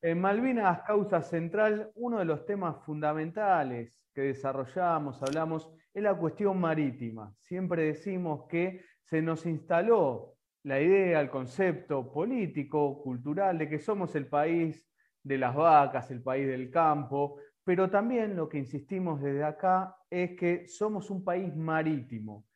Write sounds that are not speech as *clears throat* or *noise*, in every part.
En Malvinas, causa central, uno de los temas fundamentales que desarrollamos, hablamos, es la cuestión marítima. Siempre decimos que se nos instaló la idea, el concepto político, cultural, de que somos el país de las vacas, el país del campo, pero también lo que insistimos desde acá es que somos un país marítimo.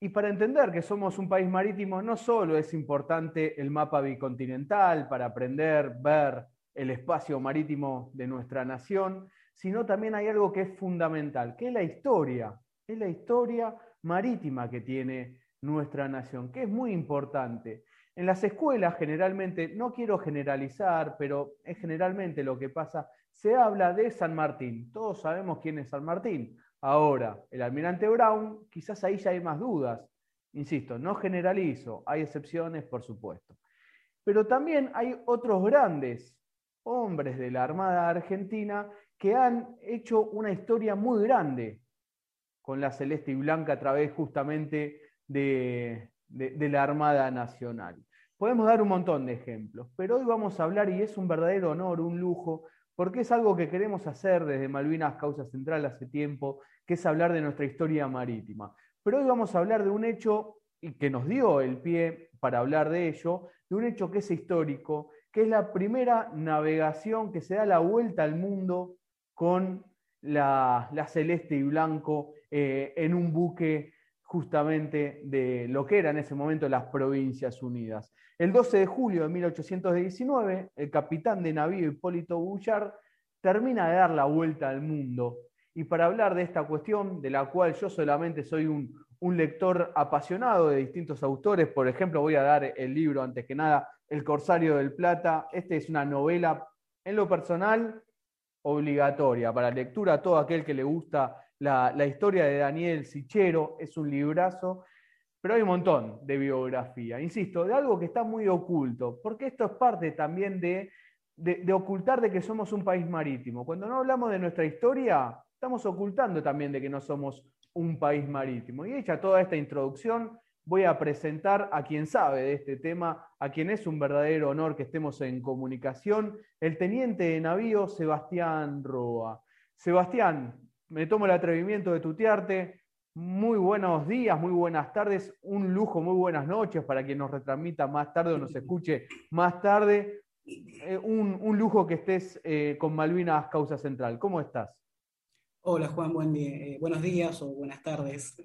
Y para entender que somos un país marítimo, no solo es importante el mapa bicontinental para aprender, ver el espacio marítimo de nuestra nación, sino también hay algo que es fundamental, que es la historia, es la historia marítima que tiene nuestra nación, que es muy importante. En las escuelas generalmente, no quiero generalizar, pero es generalmente lo que pasa, se habla de San Martín. Todos sabemos quién es San Martín. Ahora, el almirante Brown, quizás ahí ya hay más dudas. Insisto, no generalizo, hay excepciones, por supuesto. Pero también hay otros grandes hombres de la Armada Argentina que han hecho una historia muy grande con la celeste y blanca a través justamente de, la Armada Nacional. Podemos dar un montón de ejemplos, pero hoy vamos a hablar, y es un verdadero honor, un lujo, porque es algo que queremos hacer desde Malvinas Causa Central hace tiempo, que es hablar de nuestra historia marítima. Pero hoy vamos a hablar de un hecho que nos dio el pie para hablar de ello, de un hecho que es histórico, que es la primera navegación que se da la vuelta al mundo con la, celeste y blanco eh, en un buque justamente de lo que era en ese momento las Provincias Unidas. El 12 de julio de 1819, el capitán de navío Hipólito Bullard termina de dar la vuelta al mundo. Y para hablar de esta cuestión, de la cual yo solamente soy un, un lector apasionado de distintos autores, por ejemplo, voy a dar el libro, antes que nada, El Corsario del Plata. Esta es una novela, en lo personal, obligatoria para lectura a todo aquel que le gusta la, historia de Daniel Sichero, es un librazo, pero hay un montón de biografía, insisto, de algo que está muy oculto, porque esto es parte también de, de, ocultar de que somos un país marítimo. Cuando no hablamos de nuestra historia, estamos ocultando también de que no somos un país marítimo. Y hecha toda esta introducción, voy a presentar a quien sabe de este tema, a quien es un verdadero honor que estemos en comunicación, el teniente de navío Sebastián Roa. Sebastián, me tomo el atrevimiento de tutearte. Muy buenos días, muy buenas tardes, un lujo, muy buenas noches para quien nos retransmita más tarde o nos escuche más tarde. Eh, un, lujo que estés eh, con Malvinas Causa Central. ¿Cómo estás? Hola Juan, eh, buenos días o buenas tardes.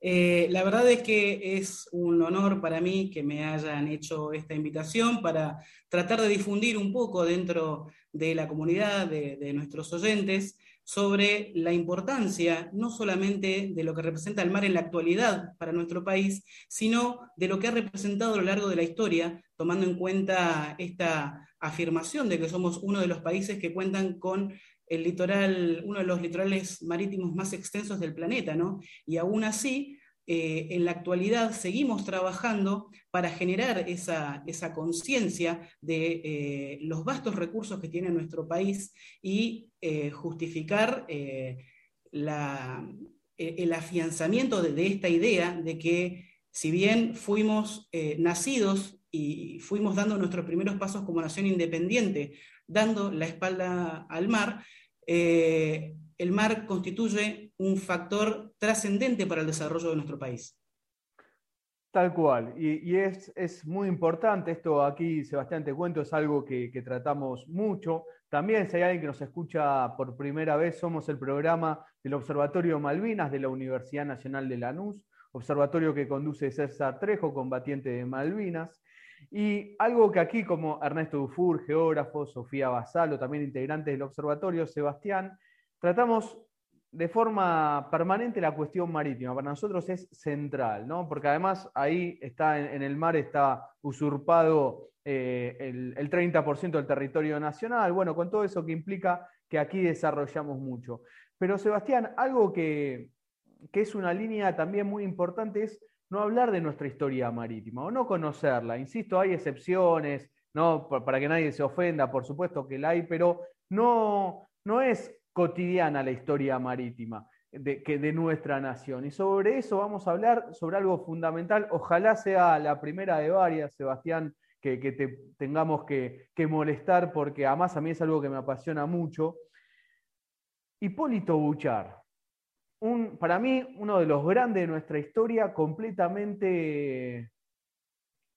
la verdad es que es un honor para mí que me hayan hecho esta invitación para tratar de difundir un poco dentro de la comunidad, de nuestros oyentes, sobre la importancia no solamente de lo que representa el mar en la actualidad para nuestro país, sino de lo que ha representado a lo largo de la historia, tomando en cuenta esta afirmación de que somos uno de los países que cuentan con el litoral, uno de los litorales marítimos más extensos del planeta, ¿no? Y aún así, eh, en la actualidad seguimos trabajando para generar esa, conciencia de eh, los vastos recursos que tiene nuestro país y eh, justificar el afianzamiento de, esta idea de que si bien fuimos nacidos y fuimos dando nuestros primeros pasos como nación independiente, dando la espalda al mar, el mar constituye un factor trascendente para el desarrollo de nuestro país. Tal cual, y, es, muy importante, esto aquí, Sebastián, te cuento, es algo que, tratamos mucho. También, si hay alguien que nos escucha por primera vez, somos el programa del Observatorio Malvinas de la Universidad Nacional de Lanús, observatorio que conduce César Trejo, combatiente de Malvinas. Y algo que aquí, como Ernesto Dufour, geógrafo, Sofía Basalo, también integrantes del observatorio, Sebastián, tratamos de forma permanente la cuestión marítima. Para nosotros es central, ¿no? porque además ahí está en, el mar está usurpado eh, el, 30% del territorio nacional, bueno, con todo eso que implica que aquí desarrollamos mucho. Pero Sebastián, algo que, que es una línea también muy importante es no hablar de nuestra historia marítima o no conocerla. Insisto, hay excepciones, ¿no? para que nadie se ofenda, por supuesto que la hay, pero no, no es cotidiana la historia marítima de, que de nuestra nación. Y sobre eso vamos a hablar, sobre algo fundamental. Ojalá sea la primera de varias, Sebastián, que, te tengamos que, molestar, porque además a mí es algo que me apasiona mucho. Hipólito Buchar, un, para mí uno de los grandes de nuestra historia, completamente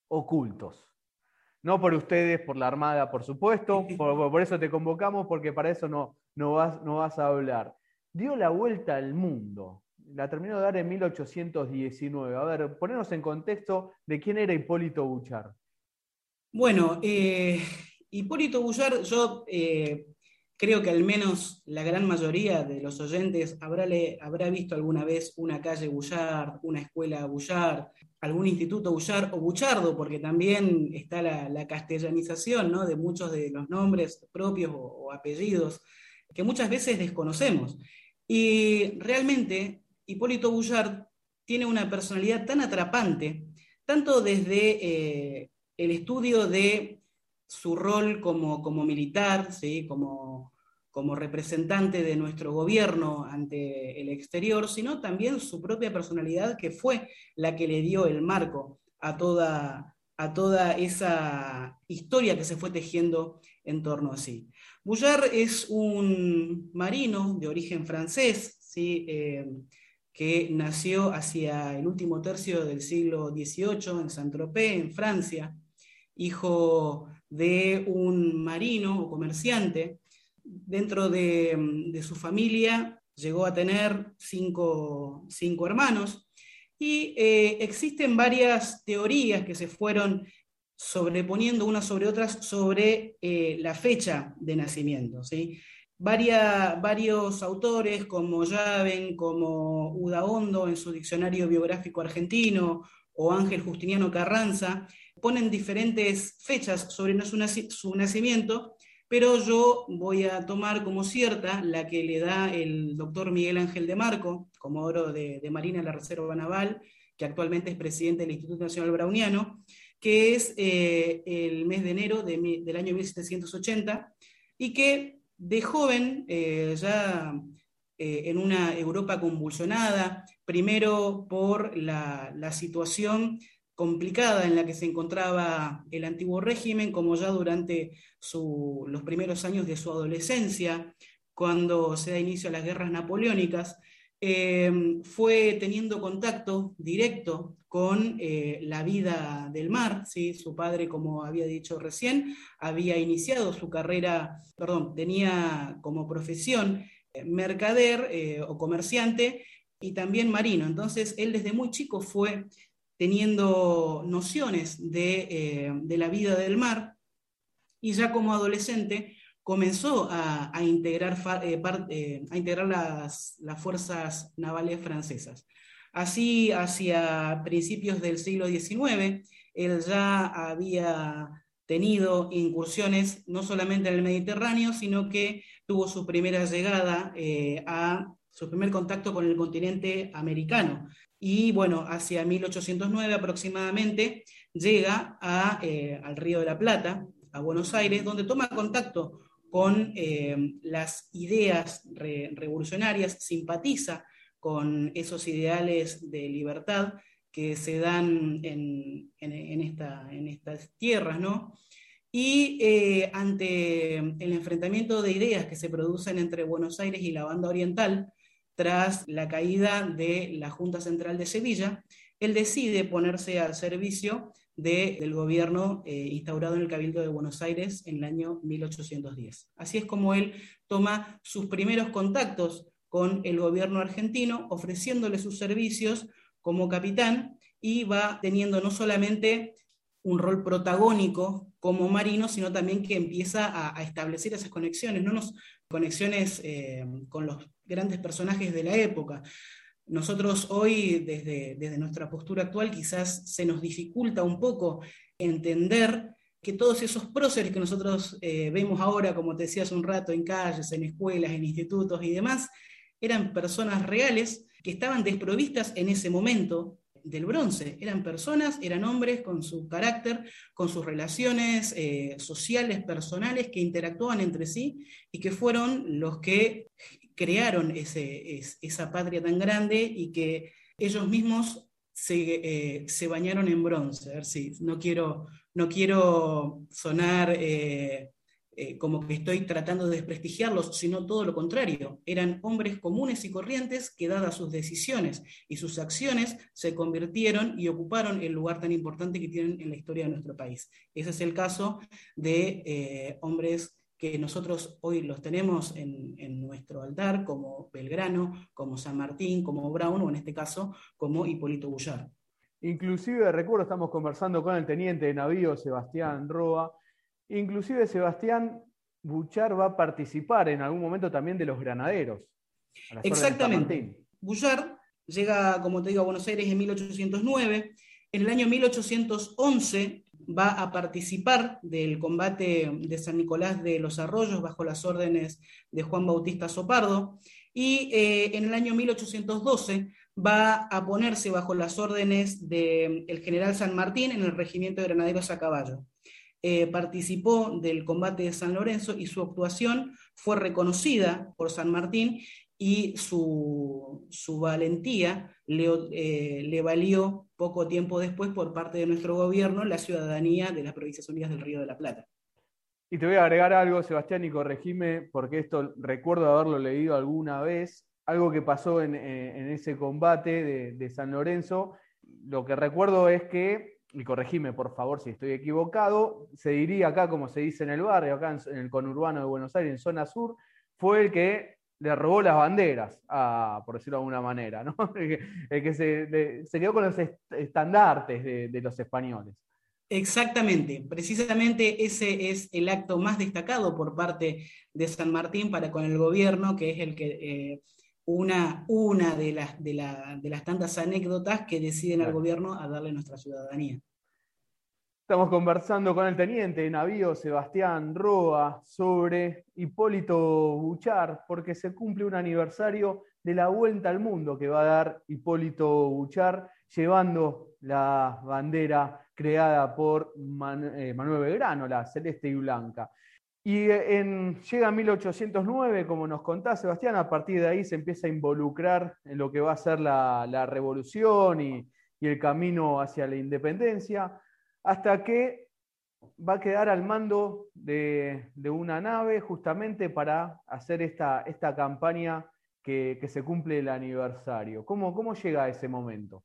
ocultos. No por ustedes, por la Armada, por supuesto, *laughs* por, eso te convocamos, porque para eso no, no, vas, no vas a hablar. Dio la vuelta al mundo, la terminó de dar en 1819. A ver, ponernos en contexto de quién era Hipólito Buchar. Bueno, eh, Hipólito Buchar, yo eh, creo que al menos la gran mayoría de los oyentes habrá, habrá visto alguna vez una calle Buchar, una escuela Buchar, algún instituto Buchar o Buchardo, porque también está la, castellanización ¿no? de muchos de los nombres propios o apellidos que muchas veces desconocemos. Y realmente Hipólito Bullard tiene una personalidad tan atrapante, tanto desde eh, el estudio de su rol como, como militar, ¿sí? como, como representante de nuestro gobierno ante el exterior, sino también su propia personalidad que fue la que le dio el marco a toda, a toda esa historia que se fue tejiendo en torno a sí. Boullard es un marino de origen francés, ¿sí? Eh, que nació hacia el último tercio del siglo XVIII en Saint-Tropez, en Francia, hijo de un marino o comerciante. Dentro de, su familia llegó a tener cinco, hermanos y eh, existen varias teorías que se fueron sobreponiendo unas sobre otras sobre eh, la fecha de nacimiento. ¿sí? varios autores como Javen, como Uda Hondo en su diccionario biográfico argentino, o Ángel Justiniano Carranza, ponen diferentes fechas sobre su, nacimiento, pero yo voy a tomar como cierta la que le da el doctor Miguel Ángel de Marco, comodoro de, de Marina de la Reserva Naval, que actualmente es presidente del Instituto Nacional Browniano, que es eh, el mes de enero del año 1780, y que de joven, eh, ya eh, en una Europa convulsionada, primero por la, situación complicada en la que se encontraba el antiguo régimen, como ya durante los primeros años de su adolescencia, cuando se da inicio a las guerras napoleónicas, eh, fue teniendo contacto directo con eh, la vida del mar. ¿sí? Su padre, como había dicho recién, había iniciado su carrera, perdón, tenía como profesión eh, mercader o comerciante y también marino. Entonces, él desde muy chico fue teniendo nociones de, de la vida del mar y ya como adolescente comenzó a, integrar, eh, eh, a integrar las, fuerzas navales francesas. Así, hacia principios del siglo XIX, él ya había tenido incursiones no solamente en el Mediterráneo, sino que tuvo su primera llegada eh, a su primer contacto con el continente americano. Y bueno, hacia 1809 aproximadamente llega al Río de la Plata, a Buenos Aires, donde toma contacto con eh, las ideas revolucionarias, simpatiza con esos ideales de libertad que se dan en, estas tierras, ¿no? Y eh, ante el enfrentamiento de ideas que se producen entre Buenos Aires y la banda oriental, tras la caída de la Junta Central de Sevilla, él decide ponerse al servicio del gobierno eh, instaurado en el Cabildo de Buenos Aires en el año 1810. Así es como él toma sus primeros contactos con el gobierno argentino, ofreciéndole sus servicios como capitán y va teniendo no solamente un rol protagónico como marino, sino también que empieza a, establecer esas conexiones, no nos conexiones eh, con los grandes personajes de la época, nosotros hoy, desde, desde nuestra postura actual, quizás se nos dificulta un poco entender que todos esos próceres que nosotros eh, vemos ahora, como te decía hace un rato, en calles, en escuelas, en institutos y demás, eran personas reales que estaban desprovistas en ese momento del bronce. Eran personas, eran hombres con su carácter, con sus relaciones eh, sociales, personales, que interactuaban entre sí y que fueron los que crearon ese, esa patria tan grande y que ellos mismos se, eh, bañaron en bronce. A ver si no quiero no quiero sonar eh, eh, como que estoy tratando de desprestigiarlos, sino todo lo contrario. Eran hombres comunes y corrientes que, dadas sus decisiones y sus acciones, se convirtieron y ocuparon el lugar tan importante que tienen en la historia de nuestro país. Ese es el caso de eh, hombres que nosotros hoy los tenemos en, nuestro altar, como Belgrano, como San Martín, como Brown, o en este caso, como Hipólito Bullar. Inclusive, recuerdo, estamos conversando con el teniente de navío Sebastián Roa, inclusive Sebastián Buchar va a participar en algún momento también de los granaderos. Exactamente. Buchar llega, como te digo, a Buenos Aires en 1809. En el año 1811 va a participar del combate de San Nicolás de los Arroyos bajo las órdenes de Juan Bautista Sopardo y eh, en el año 1812 va a ponerse bajo las órdenes del general San Martín en el regimiento de granaderos a caballo. Eh, participó del combate de San Lorenzo y su actuación fue reconocida por San Martín y su, valentía eh, le, valió poco tiempo después por parte de nuestro gobierno la ciudadanía de las Provincias Unidas del Río de la Plata. Y te voy a agregar algo, Sebastián, y corregime, porque esto recuerdo haberlo leído alguna vez, algo que pasó en, eh, ese combate de, San Lorenzo. Lo que recuerdo es que, y corregime por favor si estoy equivocado, se diría acá, como se dice en el barrio, acá en el conurbano de Buenos Aires, en zona sur, fue el que le robó las banderas, por decirlo de alguna manera, ¿no? *laughs* el que se, quedó con los estandartes de, los españoles. Exactamente, precisamente ese es el acto más destacado por parte de San Martín para con el gobierno, que es el que eh, una, una de, las, de, las tantas anécdotas que deciden al gobierno a darle nuestra ciudadanía. Estamos conversando con el teniente de navío Sebastián Roa sobre Hipólito Buchar, porque se cumple un aniversario de la vuelta al mundo que va a dar Hipólito Buchar, llevando la bandera creada por eh, Manuel Belgrano, la celeste y blanca. Y en, llega 1809, como nos contás, Sebastián, a partir de ahí se empieza a involucrar en lo que va a ser la, revolución y el camino hacia la independencia hasta que va a quedar al mando de, una nave justamente para hacer esta, esta campaña que, se cumple el aniversario. ¿Cómo, ¿Cómo llega a ese momento?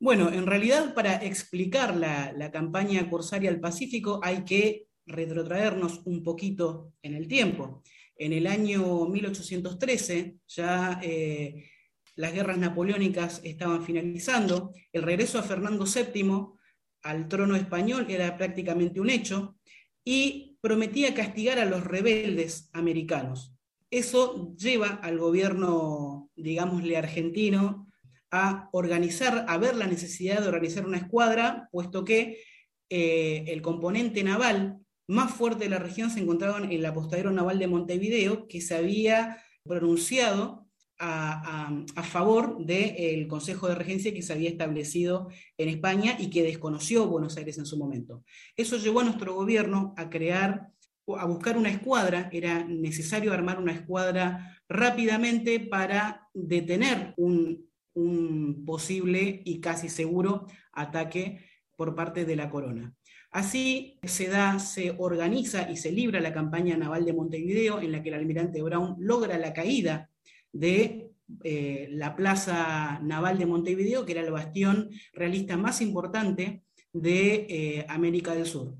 Bueno, en realidad para explicar la, campaña Corsaria al Pacífico hay que retrotraernos un poquito en el tiempo. En el año 1813 ya eh, las guerras napoleónicas estaban finalizando, el regreso a Fernando VII al trono español era prácticamente un hecho, y prometía castigar a los rebeldes americanos. Eso lleva al gobierno, digámosle, argentino a organizar, a ver la necesidad de organizar una escuadra, puesto que eh, el componente naval más fuerte de la región se encontraba en el apostadero naval de Montevideo, que se había pronunciado a, favor del Consejo de Regencia que se había establecido en España y que desconoció Buenos Aires en su momento. Eso llevó a nuestro gobierno a crear, a buscar una escuadra, era necesario armar una escuadra rápidamente para detener un posible y casi seguro ataque por parte de la corona. Así se da, se organiza y se libra la campaña naval de Montevideo, en la que el almirante Brown logra la caída de eh, la Plaza Naval de Montevideo, que era el bastión realista más importante de eh, América del Sur.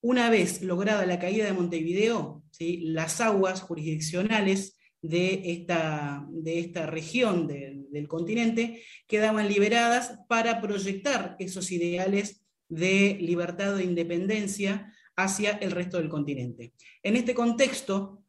Una vez lograda la caída de Montevideo, las aguas jurisdiccionales de esta, de esta región del continente quedaban liberadas para proyectar esos ideales de libertad e independencia hacia el resto del continente. En este contexto,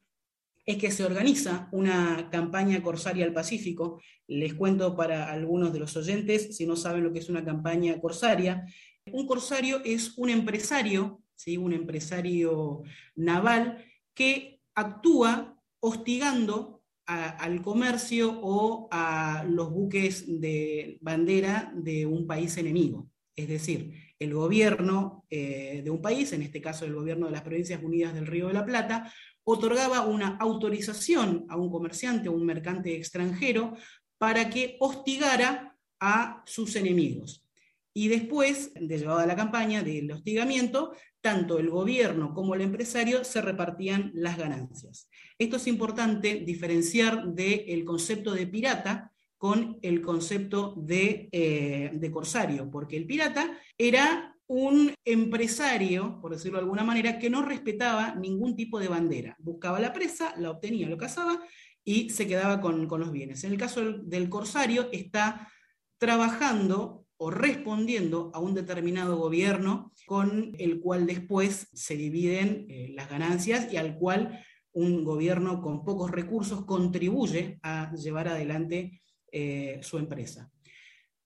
es que se organiza una campaña corsaria al Pacífico. Les cuento para algunos de los oyentes, si no saben lo que es una campaña corsaria. Un corsario es un empresario, ¿sí? un empresario naval que actúa hostigando al comercio o a los buques de bandera de un país enemigo. Es decir, el gobierno eh, de un país, en este caso el gobierno de las Provincias Unidas del Río de la Plata, otorgaba una autorización a un comerciante o un mercante extranjero para que hostigara a sus enemigos. y después de llevada la campaña del hostigamiento, tanto el gobierno como el empresario se repartían las ganancias. Esto es importante diferenciar del concepto de pirata con el concepto de, eh, de corsario, porque el pirata era un empresario, por decirlo de alguna manera, que no respetaba ningún tipo de bandera. Buscaba la presa, la obtenía, lo cazaba y se quedaba con, los bienes. En el caso del, corsario, está trabajando o respondiendo a un determinado gobierno con el cual después se dividen eh, las ganancias y al cual un gobierno con pocos recursos contribuye a llevar adelante eh, su empresa.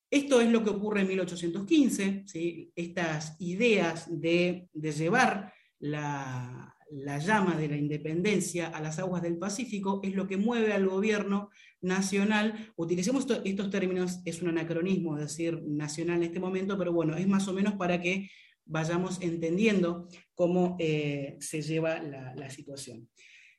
Esto es lo que ocurre en 1815, estas ideas de, llevar la, la llama de la independencia a las aguas del Pacífico es lo que mueve al gobierno nacional. Utilicemos estos términos, es un anacronismo decir nacional en este momento, pero bueno, es más o menos para que vayamos entendiendo cómo eh, se lleva la, situación.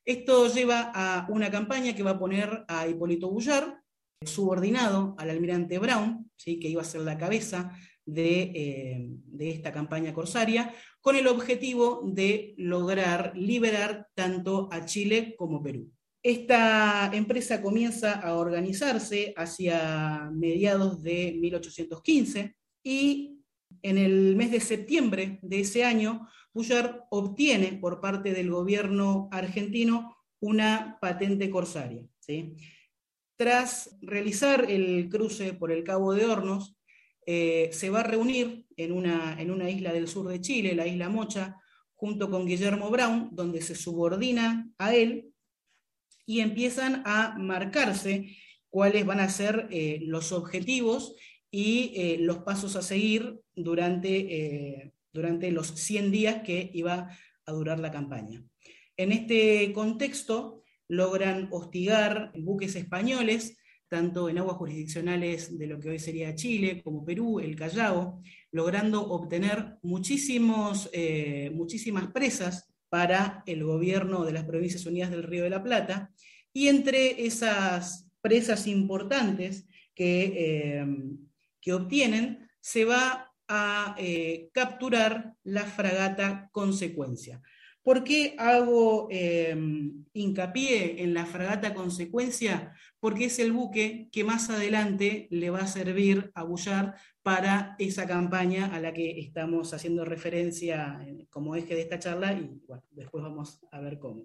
Esto lleva a una campaña que va a poner a Hipólito Bullar, subordinado al almirante Brown, ¿sí? que iba a ser la cabeza eh, de, esta campaña corsaria, con el objetivo de lograr liberar tanto a Chile como Perú. Esta empresa comienza a organizarse hacia mediados de 1815 y en el mes de septiembre de ese año, Bullard obtiene por parte del gobierno argentino una patente corsaria. Tras realizar el cruce por el Cabo de Hornos, eh, se va a reunir en una, en una isla del sur de Chile, la isla Mocha, junto con Guillermo Brown, donde se subordina a él y empiezan a marcarse cuáles van a ser eh, los objetivos y eh, los pasos a seguir durante, durante los 100 días que iba a durar la campaña. En este contexto logran hostigar buques españoles tanto en aguas jurisdiccionales de lo que hoy sería Chile como Perú, el Callao, logrando obtener muchísimos, eh, muchísimas presas para el gobierno de las Provincias Unidas del Río de la Plata, y entre esas presas importantes que, eh, que obtienen, se va a eh, capturar la fragata Consecuencia. ¿Por qué hago hincapié en la fragata Consecuencia? porque es el buque que más adelante le va a servir a Bullard para esa campaña a la que estamos haciendo referencia eh, como eje de esta charla y después vamos a ver cómo.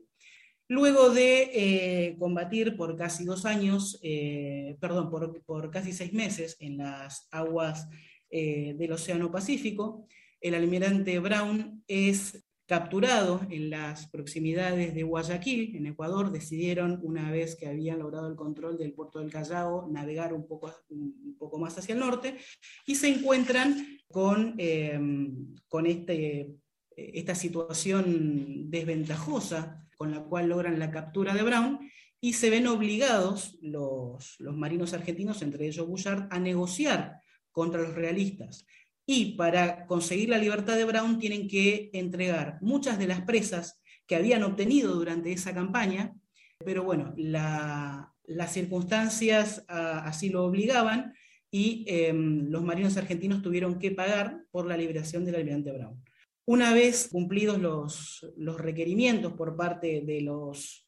Luego de eh, combatir por casi dos años, eh, perdón, por, casi seis meses en las aguas del Océano Pacífico, el almirante Brown es capturado en las proximidades de Guayaquil, en Ecuador, decidieron, una vez que habían logrado el control del puerto del Callao, navegar un poco, más hacia el norte y se encuentran con, em, este, esta situación desventajosa con la cual logran la captura de Brown y se ven obligados los, los marinos argentinos, entre ellos Bullard, a negociar contra los realistas y para conseguir la libertad de Brown tienen que entregar muchas de las presas que habían obtenido durante esa campaña, pero bueno, las circunstancias ah, así lo obligaban y em, los marinos argentinos tuvieron que pagar por la liberación del almirante Brown. Una vez cumplidos los, requerimientos por parte de los,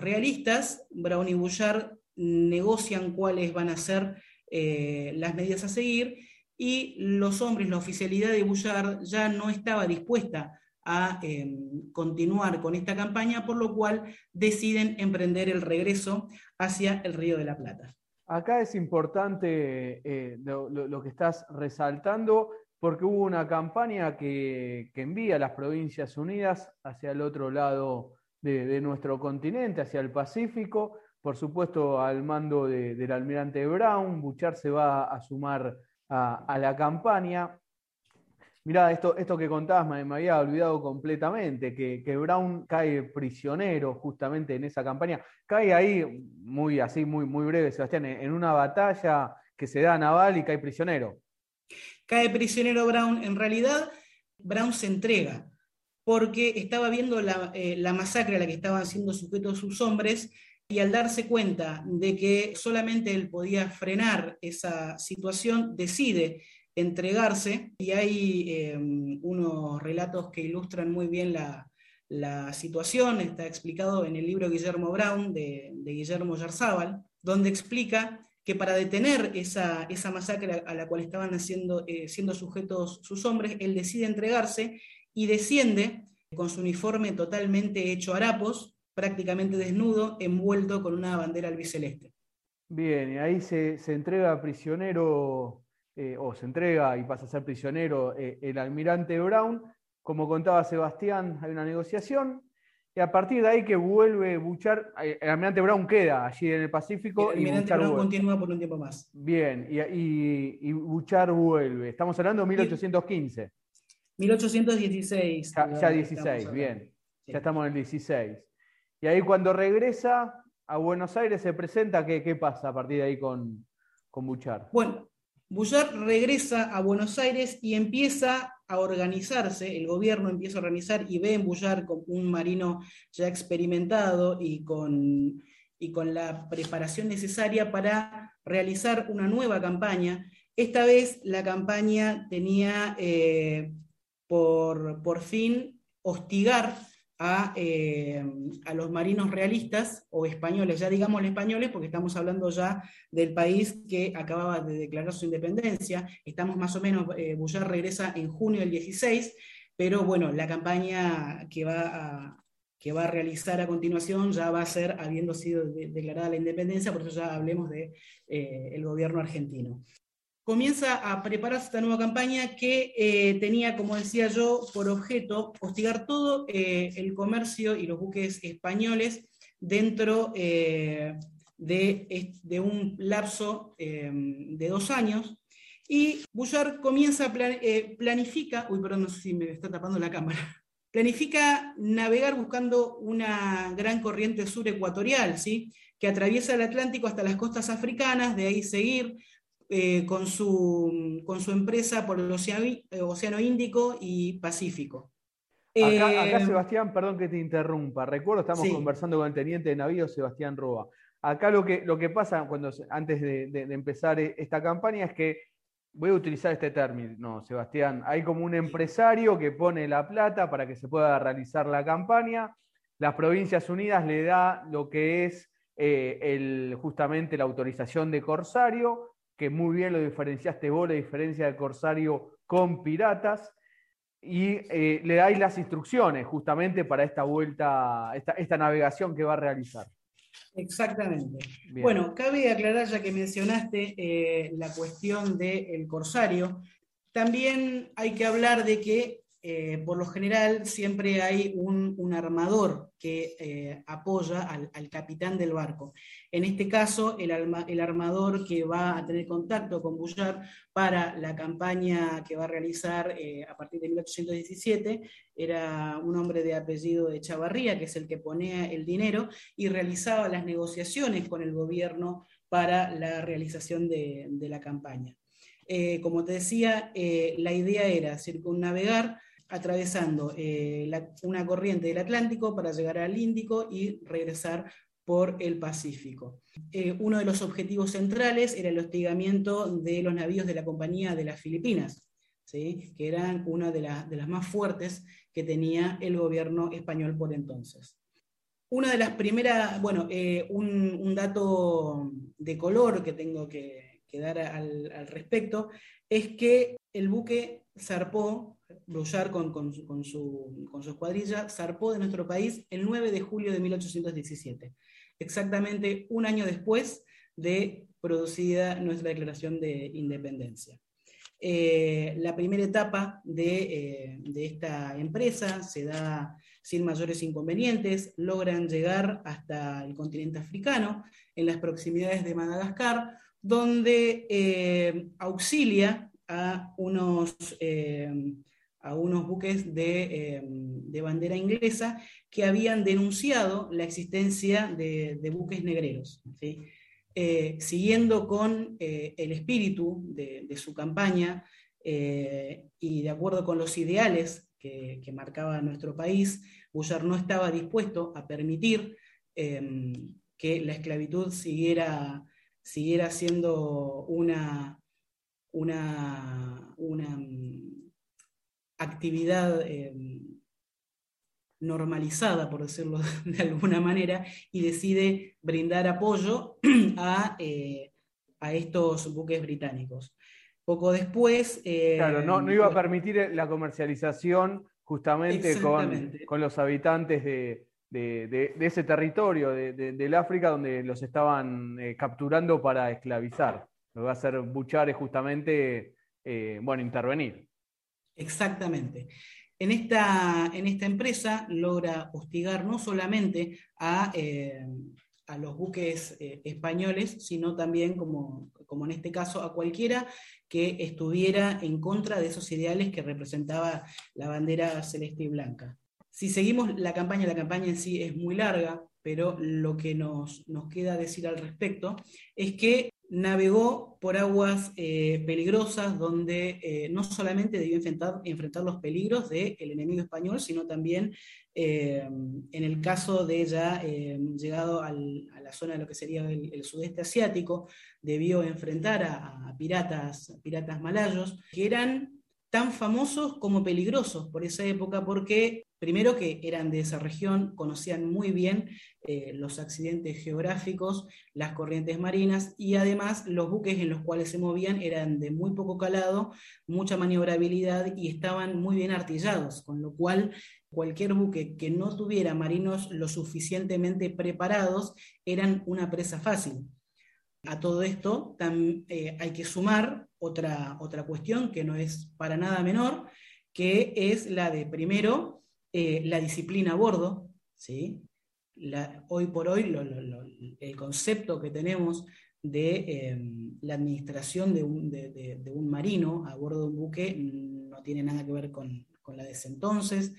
realistas, Brown y Bouchard negocian cuáles van a ser eh, las medidas a seguir y los hombres, la oficialidad de Bullard ya no estaba dispuesta a em, continuar con esta campaña, por lo cual deciden emprender el regreso hacia el Río de la Plata. Acá es importante eh, lo, que estás resaltando, porque hubo una campaña que, envía a las Provincias Unidas hacia el otro lado de, nuestro continente, hacia el Pacífico, por supuesto al mando del almirante Brown, Buchar se va a sumar a, la campaña. Mirá, esto, esto que contabas me, había olvidado completamente, que, Brown cae prisionero justamente en esa campaña. Cae ahí, muy así, muy, muy breve, Sebastián, en una batalla que se da naval y cae prisionero. Cae prisionero Brown. En realidad, Brown se entrega porque estaba viendo la, eh, la masacre a la que estaban siendo sujetos sus hombres y al darse cuenta de que solamente él podía frenar esa situación, decide entregarse, y hay em, unos relatos que ilustran muy bien la, situación, está explicado en el libro Guillermo Brown de, Guillermo Yarzábal, donde explica que para detener esa, masacre a la cual estaban siendo, eh, siendo sujetos sus hombres, él decide entregarse y desciende con su uniforme totalmente hecho harapos, prácticamente desnudo, envuelto con una bandera albiceleste. Bien, y ahí se, entrega prisionero, eh, o se entrega y pasa a ser prisionero eh, el almirante Brown. Como contaba Sebastián, hay una negociación, y a partir de ahí que vuelve Buchar, eh, el almirante Brown queda allí en el Pacífico. El almirante Brown continúa por un tiempo más. Bien, y, y, Buchar vuelve. Estamos hablando de 1815. 1816. Ya, 16, bien. Ya estamos en el 16. Y ahí cuando regresa a Buenos Aires se presenta, ¿qué, qué pasa a partir de ahí con, con Buchar? Bueno, Buchar regresa a Buenos Aires y empieza a organizarse, el gobierno empieza a organizar y ve en Buchar como un marino ya experimentado y con, y con la preparación necesaria para realizar una nueva campaña. Esta vez la campaña tenía eh, por, por fin hostigar eh, a, los marinos realistas o españoles, ya digamos españoles, porque estamos hablando ya del país que acababa de declarar su independencia. Estamos más o menos, eh, regresa en junio del 16, pero bueno, la campaña que va a, que va a realizar a continuación ya va a ser habiendo sido declarada la independencia, por eso ya hablemos del de, eh, gobierno argentino comienza a prepararse esta nueva campaña que eh, tenía, como decía yo, por objeto hostigar todo eh, el comercio y los buques españoles dentro eh, de, un lapso de dos años. Y Bouchard comienza planifica, uy, perdón, no sé si me está tapando la cámara, *laughs* planifica navegar buscando una gran corriente sur ecuatorial, ¿sí? que atraviesa el Atlántico hasta las costas africanas, de ahí seguir eh, con, su, con, su, empresa por el Océano, Índico y Pacífico. Acá, eh, Sebastián, perdón que te interrumpa. Recuerdo, estamos conversando con el teniente de navío Sebastián Roa. Acá lo que, lo que pasa cuando, antes de, empezar esta campaña es que voy a utilizar este término, Sebastián. Hay como un empresario que pone la plata para que se pueda realizar la campaña. Las Provincias Unidas le da lo que es eh, el, justamente la autorización de corsario que muy bien lo diferenciaste vos, la diferencia de Corsario con Piratas, y eh, le dais las instrucciones justamente para esta vuelta, esta, navegación que va a realizar. Exactamente. Bueno, cabe aclarar ya que mencionaste eh, la cuestión del corsario, también hay que hablar de que eh, por lo general siempre hay un, armador que eh, apoya al, capitán del barco. En este caso, el, armador que va a tener contacto con Bullard para la campaña que va a realizar eh, a partir de 1817 era un hombre de apellido de Chavarría, que es el que ponía el dinero y realizaba las negociaciones con el gobierno para la realización de, la campaña. como te decía, la idea era circunnavegar atravesando eh, una corriente del Atlántico para llegar al Índico y regresar por el Pacífico. Eh, uno de los objetivos centrales era el hostigamiento de los navíos de la Compañía de las Filipinas, ¿sí? que eran una de, las más fuertes que tenía el gobierno español por entonces. Una de las primeras, bueno, eh, un, dato de color que tengo que, dar al, respecto es que el buque zarpó Brouillard con, su, con, escuadrilla zarpó de nuestro país el 9 de julio de 1817, exactamente un año después de producida nuestra declaración de independencia. Eh, la primera etapa de, eh, de, esta empresa se da sin mayores inconvenientes, logran llegar hasta el continente africano, en las proximidades de Madagascar, donde eh, auxilia a unos a unos buques em, de, bandera inglesa que habían denunciado la existencia de, buques negreros. Eh, siguiendo con eh, el espíritu de, su campaña eh, y de acuerdo con los ideales que, marcaba nuestro país, Bullard no estaba dispuesto a permitir em, que la esclavitud siguiera, siguiera siendo una, una, una actividad em, normalizada, por decirlo *laughs* de alguna manera, y decide brindar apoyo *clears throat* a, eh, a estos buques británicos. Poco después... Eh, claro, no, no, iba a permitir la comercialización justamente con, con, los habitantes de, de, ese territorio del África donde los estaban eh, capturando para esclavizar. Lo que va a hacer Buchar es justamente, bueno, intervenir. Exactamente. En esta, en esta empresa logra hostigar no solamente a, eh, a los buques eh, españoles, sino también, como, como, en este caso, a cualquiera que estuviera en contra de esos ideales que representaba la bandera celeste y blanca. Si seguimos la campaña, la campaña en sí es muy larga, pero lo que nos, nos queda decir al respecto es que navegó por aguas eh, peligrosas donde eh, no solamente debió enfrentar, enfrentar los peligros del enemigo español, sino también eh, en el caso de ya llegado a la zona de lo que sería el, sudeste asiático, debió enfrentar a, a, piratas, piratas malayos, que eran tan famosos como peligrosos por esa época porque Primero que eran de esa región, conocían muy bien eh, los accidentes geográficos, las corrientes marinas y además los buques en los cuales se movían eran de muy poco calado, mucha maniobrabilidad y estaban muy bien artillados, con lo cual cualquier buque que no tuviera marinos lo suficientemente preparados eran una presa fácil. A todo esto eh, hay que sumar otra, otra cuestión que no es para nada menor, que es la de primero eh, la disciplina a bordo, ¿sí? hoy por hoy el concepto que tenemos de em, la administración de un, marino a bordo de un buque no tiene nada que ver con, la de ese entonces.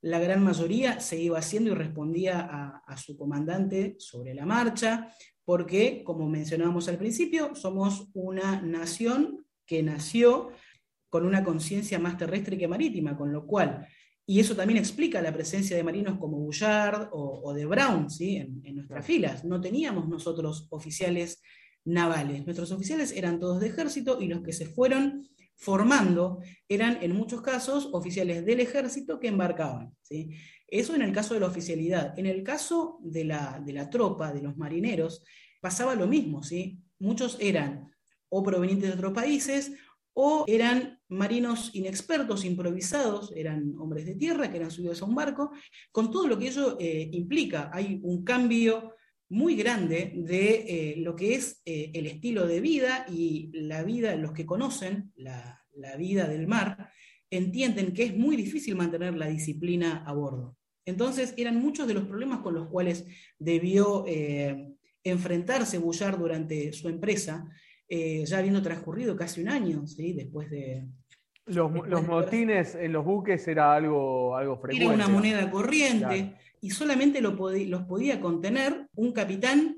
La gran mayoría se iba haciendo y respondía a, a su comandante sobre la marcha, porque, como mencionábamos al principio, somos una nación que nació con una conciencia más terrestre que marítima, con lo cual y eso también explica la presencia de marinos como Bullard o, de Brown ¿sí? en, nuestras filas. No teníamos nosotros oficiales navales. Nuestros oficiales eran todos de ejército y los que se fueron formando eran en muchos casos oficiales del ejército que embarcaban. ¿sí? Eso en el caso de la oficialidad. En el caso de la, de la tropa, de los marineros, pasaba lo mismo. ¿sí? Muchos eran o provenientes de otros países o eran marinos inexpertos, improvisados, eran hombres de tierra que eran subidos a un barco, con todo lo que ello eh, implica. Hay un cambio muy grande de eh, lo que es eh, el estilo de vida y la vida, los que conocen la, la, vida del mar, entienden que es muy difícil mantener la disciplina a bordo. Entonces eran muchos de los problemas con los cuales debió enfrentarse Bullard durante su empresa, eh, ya habiendo transcurrido casi un año, ¿sí? después de... Los, motines en los buques era algo, algo frecuente. Era una moneda corriente y solamente lo los podía contener un capitán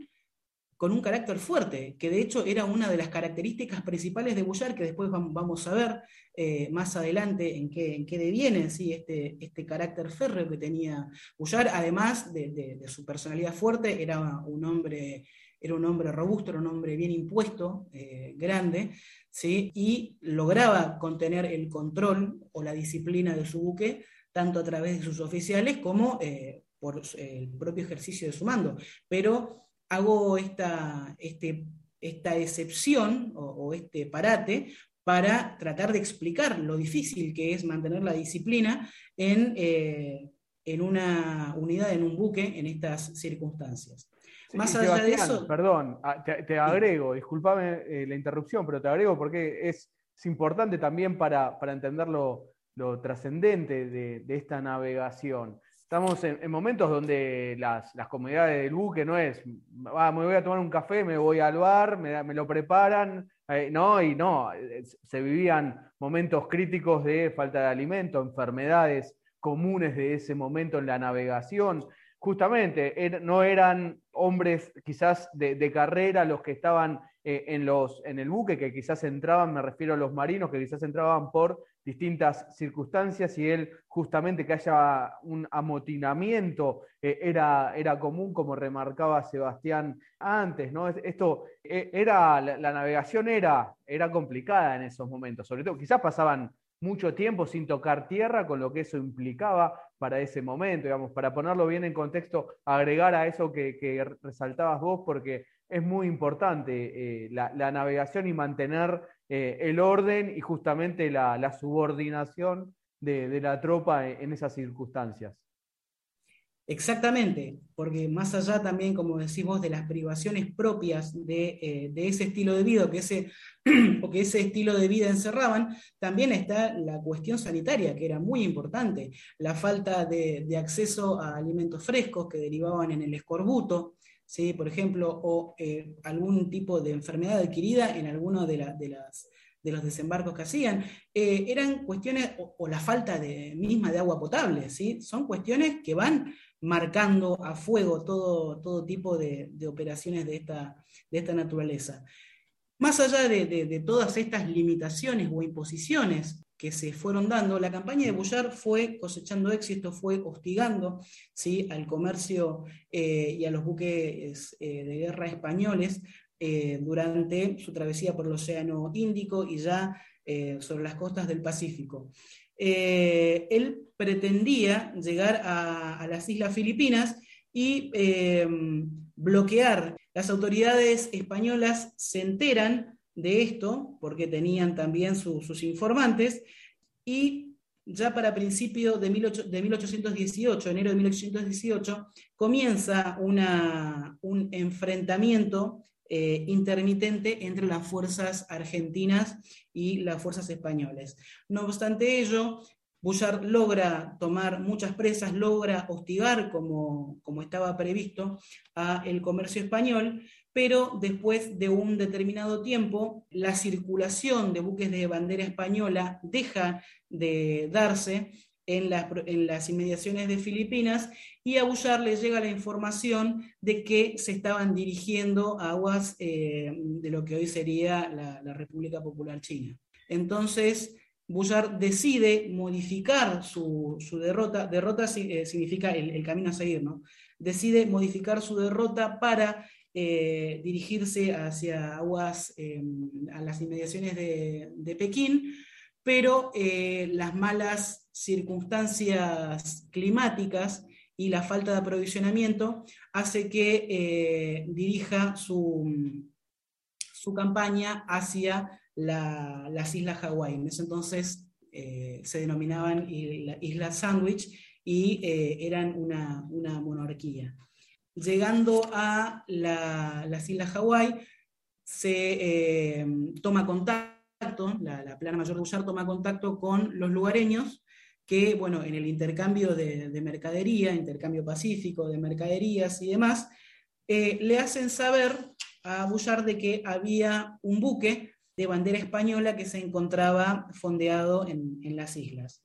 con un carácter fuerte, que de hecho era una de las características principales de Bullard, que después vamos a ver eh, más adelante en qué, en qué deviene ¿sí? este, este carácter férreo que tenía Bullard, además de, de, su personalidad fuerte, era un hombre era un hombre robusto, era un hombre bien impuesto, eh, grande, ¿sí? y lograba contener el control o la disciplina de su buque, tanto a través de sus oficiales como eh, por el propio ejercicio de su mando. Pero hago esta, este, esta excepción o, este parate para tratar de explicar lo difícil que es mantener la disciplina en, eh, en una unidad, en un buque, en estas circunstancias. Más allá de eso. Perdón, ah, te, agrego, discúlpame eh, la interrupción, pero te agrego porque es, importante también para, entender lo, trascendente de, esta navegación. Estamos en, momentos donde las, las, comodidades del buque no es, ah, me voy a tomar un café, me voy al bar, me, lo preparan, eh, no, y no, eh, se vivían momentos críticos de falta de alimento, enfermedades comunes de ese momento en la navegación justamente no eran hombres quizás de, carrera los que estaban eh, en, los, en el buque, que quizás entraban, me refiero a los marinos, que quizás entraban por distintas circunstancias y él justamente que haya un amotinamiento eh, era, era común, como remarcaba Sebastián antes, ¿no? Esto eh, era, la, navegación era, era complicada en esos momentos, sobre todo quizás pasaban mucho tiempo sin tocar tierra, con lo que eso implicaba para ese momento, digamos, para ponerlo bien en contexto, agregar a eso que, resaltabas vos, porque es muy importante eh, la, navegación y mantener eh, el orden y justamente la, subordinación de, la tropa en esas circunstancias. Exactamente, porque más allá también, como decimos, de las privaciones propias de, eh, ese estilo de vida que ese, *clears throat* o que ese estilo de vida encerraban, también está la cuestión sanitaria, que era muy importante, la falta de, acceso a alimentos frescos que derivaban en el escorbuto, ¿sí? por ejemplo, o eh, algún tipo de enfermedad adquirida en alguno de, de las de los desembarcos que hacían, eh, eran cuestiones, o, la falta de, misma de agua potable, ¿sí? son cuestiones que van marcando a fuego todo, todo tipo de, operaciones de esta, de esta, naturaleza. Más allá de, todas estas limitaciones o imposiciones que se fueron dando, la campaña de Bullard fue cosechando éxito, fue hostigando ¿sí? al comercio eh, y a los buques eh, de guerra españoles eh, durante su travesía por el Océano Índico y ya sobre las costas del Pacífico. Eh, él pretendía llegar a, las Islas Filipinas y em, bloquear. Las autoridades españolas se enteran de esto, porque tenían también sus informantes, y ya para principio de, 1818, enero de 1818, comienza un enfrentamiento eh, intermitente entre las fuerzas argentinas y las fuerzas españolas. No obstante ello, Bullard logra tomar muchas presas, logra hostigar, como, como estaba previsto, el comercio español, pero después de un determinado tiempo, la circulación de buques de bandera española deja de darse en las, inmediaciones de Filipinas y a Bullard le llega la información de que se estaban dirigiendo a aguas eh, de lo que hoy sería la, República Popular China. Entonces, Bullard decide modificar su, derrota, derrota eh, significa el, camino a seguir, ¿no? Decide modificar su derrota para eh, dirigirse hacia aguas, a las inmediaciones de, de Pekín, pero las malas circunstancias climáticas y la falta de aprovisionamiento hace que eh, dirija su, su, campaña hacia las Islas Hawái. En ese entonces eh, se denominaban Islas Sandwich y eh, eran una, monarquía. Llegando a las Islas Hawái, se toma contacto, la, plana mayor de Bullard toma contacto con los lugareños que, bueno, en el intercambio de, mercadería, intercambio pacífico de mercaderías y demás, eh, le hacen saber a Bullard de que había un buque de bandera española que se encontraba fondeado en, las islas.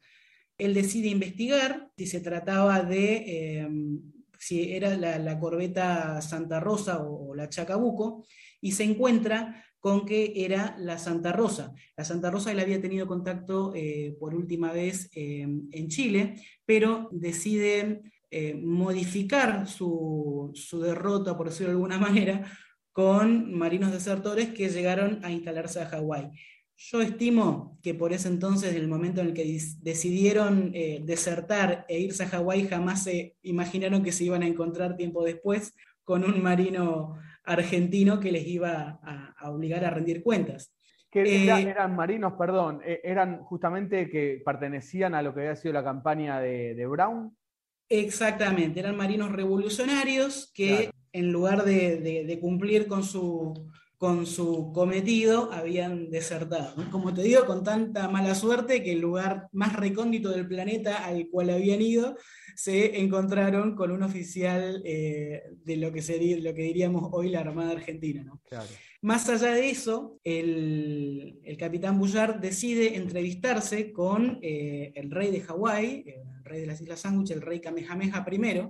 Él decide investigar si se trataba de, em, si era la, corbeta Santa Rosa o la Chacabuco, y se encuentra con que era la Santa Rosa. La Santa Rosa él había tenido contacto eh, por última vez eh, en Chile, pero decide eh, modificar su, derrota, por decirlo de alguna *laughs* manera, con marinos desertores que llegaron a instalarse a Hawái. Yo estimo que por ese entonces, en el momento en el que decidieron desertar e irse a Hawái, jamás se imaginaron que se iban a encontrar tiempo después con un marino argentino que les iba a, obligar a rendir cuentas. Que eh, eran marinos, perdón, eh, eran justamente que pertenecían a lo que había sido la campaña de, Brown. Exactamente, eran marinos revolucionarios que en lugar de, cumplir con su, con su cometido habían desertado. Como te digo, con tanta mala suerte que el lugar más recóndito del planeta al cual habían ido se encontraron con un oficial eh, de lo que, sería, lo que diríamos hoy la Armada Argentina. Más allá de eso, el, capitán Bullard decide entrevistarse con eh, el rey de Hawái, el rey de las Islas Sándwich, el rey Kamehameha I,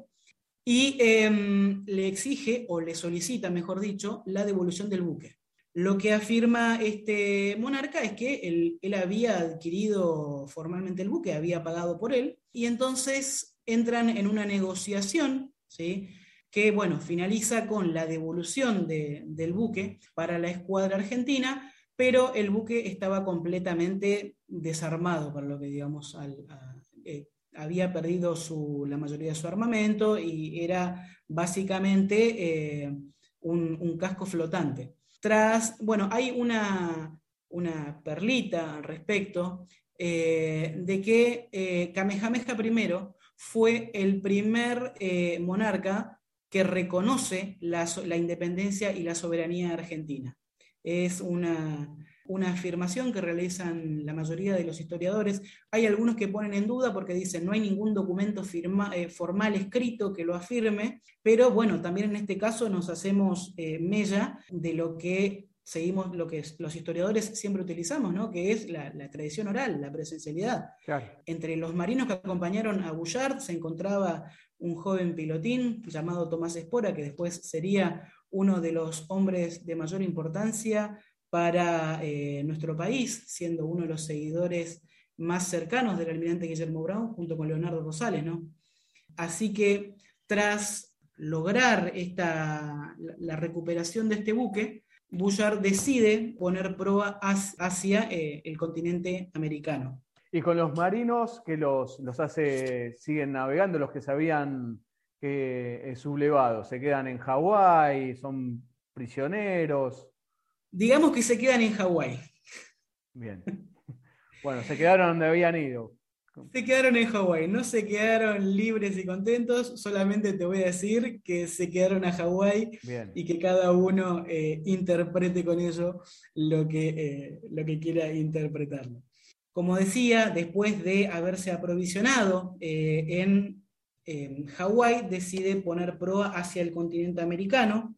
y em, le exige, o le solicita, mejor dicho, la devolución del buque. Lo que afirma este monarca es que él, él, había adquirido formalmente el buque, había pagado por él, y entonces entran en una negociación, ¿sí? que bueno, finaliza con la devolución de, del buque para la escuadra argentina, pero el buque estaba completamente desarmado, para lo que digamos, eh, había perdido su, la mayoría de su armamento y era básicamente eh, un, un, casco flotante. Tras, bueno, hay una, una perlita al respecto eh, de que Kamehameha I fue el primer monarca que reconoce la, independencia y la soberanía argentina. Es una, afirmación que realizan la mayoría de los historiadores. Hay algunos que ponen en duda porque dicen no hay ningún documento eh, formal escrito que lo afirme, pero bueno, también en este caso nos hacemos eh, mella de lo que seguimos lo que los historiadores siempre utilizamos, ¿no? que es la, la tradición oral, la presencialidad. Claro. Entre los marinos que acompañaron a Bouchard se encontraba un joven pilotín llamado Tomás Espora, que después sería uno de los hombres de mayor importancia para eh, nuestro país, siendo uno de los seguidores más cercanos del almirante Guillermo Brown, junto con Leonardo Rosales. ¿no? Así que tras lograr esta, la, recuperación de este buque, Bullard decide poner proa hacia eh, el continente americano. Y con los marinos que los, los hace, siguen navegando, los que se habían eh, sublevado, se quedan en Hawái, son prisioneros. Digamos que se quedan en Hawái. Bien. Bueno, se quedaron donde habían ido. Se quedaron en Hawái, no se quedaron libres y contentos, solamente te voy a decir que se quedaron a Hawái y que cada uno eh, interprete con ello lo que, eh, lo que quiera interpretarlo. Como decía, después de haberse aprovisionado eh, en, Hawái, decide poner proa hacia el continente americano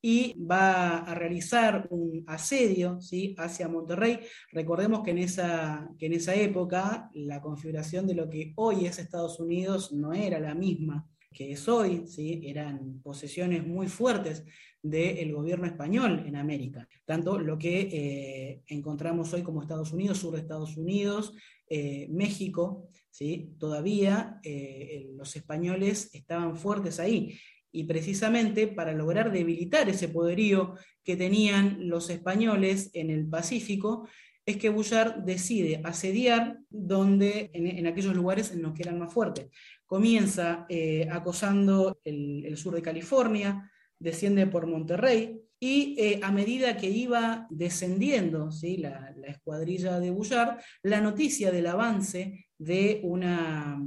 y va a realizar un asedio ¿sí? hacia Monterrey. Recordemos que en, esa, que en esa época la configuración de lo que hoy es Estados Unidos no era la misma que es hoy, ¿sí? eran posesiones muy fuertes del gobierno español en América. Tanto lo que eh, encontramos hoy como Estados Unidos, sur de Estados Unidos, eh, México, ¿sí? todavía eh, los españoles estaban fuertes ahí. Y precisamente para lograr debilitar ese poderío que tenían los españoles en el Pacífico, es que Bullard decide asediar donde, en, aquellos lugares en los que eran más fuertes. Comienza acosando el, el sur de California, desciende por Monterrey y eh, a medida que iba descendiendo ¿sí? la, escuadrilla de Bullard, la noticia del avance de una,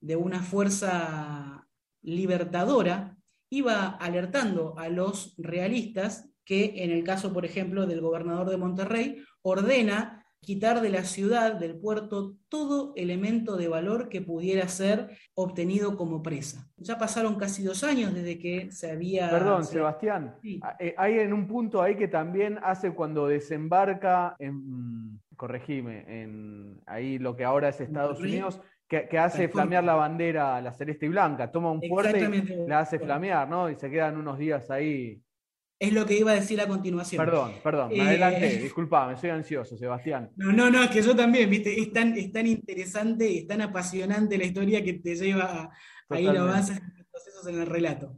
de una fuerza libertadora iba alertando a los realistas que en el caso, por ejemplo, del gobernador de Monterrey, ordena quitar de la ciudad, del puerto, todo elemento de valor que pudiera ser obtenido como presa. Ya pasaron casi dos años desde que se había... Perdón, Sebastián, ah, eh, hay en un punto ahí que también hace cuando desembarca en, corregime, en ahí lo que ahora es Estados Unidos, que, hace flamear la bandera, la celeste y blanca, toma un fuerte y la hace flamear, ¿no? Y se quedan unos días ahí es lo que iba a decir a continuación. Perdón, perdón, me adelanté, eh, *laughs* disculpame, soy ansioso, Sebastián. No, no, no, es que yo también, viste, es tan, es tan interesante, es tan apasionante la historia que te lleva a, ir avanzando los procesos en el relato.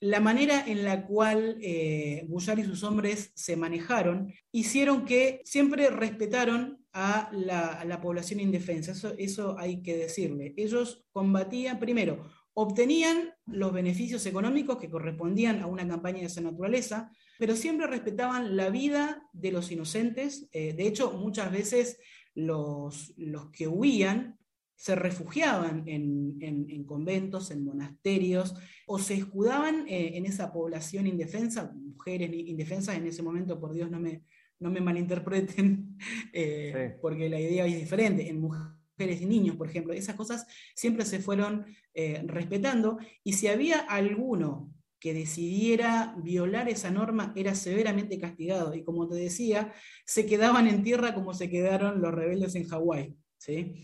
La manera en la cual eh, y sus hombres se manejaron hicieron que siempre respetaron a la, población indefensa, eso, eso hay que decirle. Ellos combatían, primero, obtenían los beneficios económicos que correspondían a una campaña de esa naturaleza, pero siempre respetaban la vida de los inocentes. Eh, de hecho, muchas veces los, los que huían se refugiaban en, conventos, en monasterios, o se escudaban eh, en esa población indefensa, mujeres indefensas en ese momento, por Dios no me, no me malinterpreten, *laughs* eh, porque la idea es diferente, en mujeres mujeres y niños, por ejemplo. Esas cosas siempre se fueron eh, respetando y si había alguno que decidiera violar esa norma era severamente castigado y como te decía, se quedaban en tierra como se quedaron los rebeldes en Hawái. ¿sí?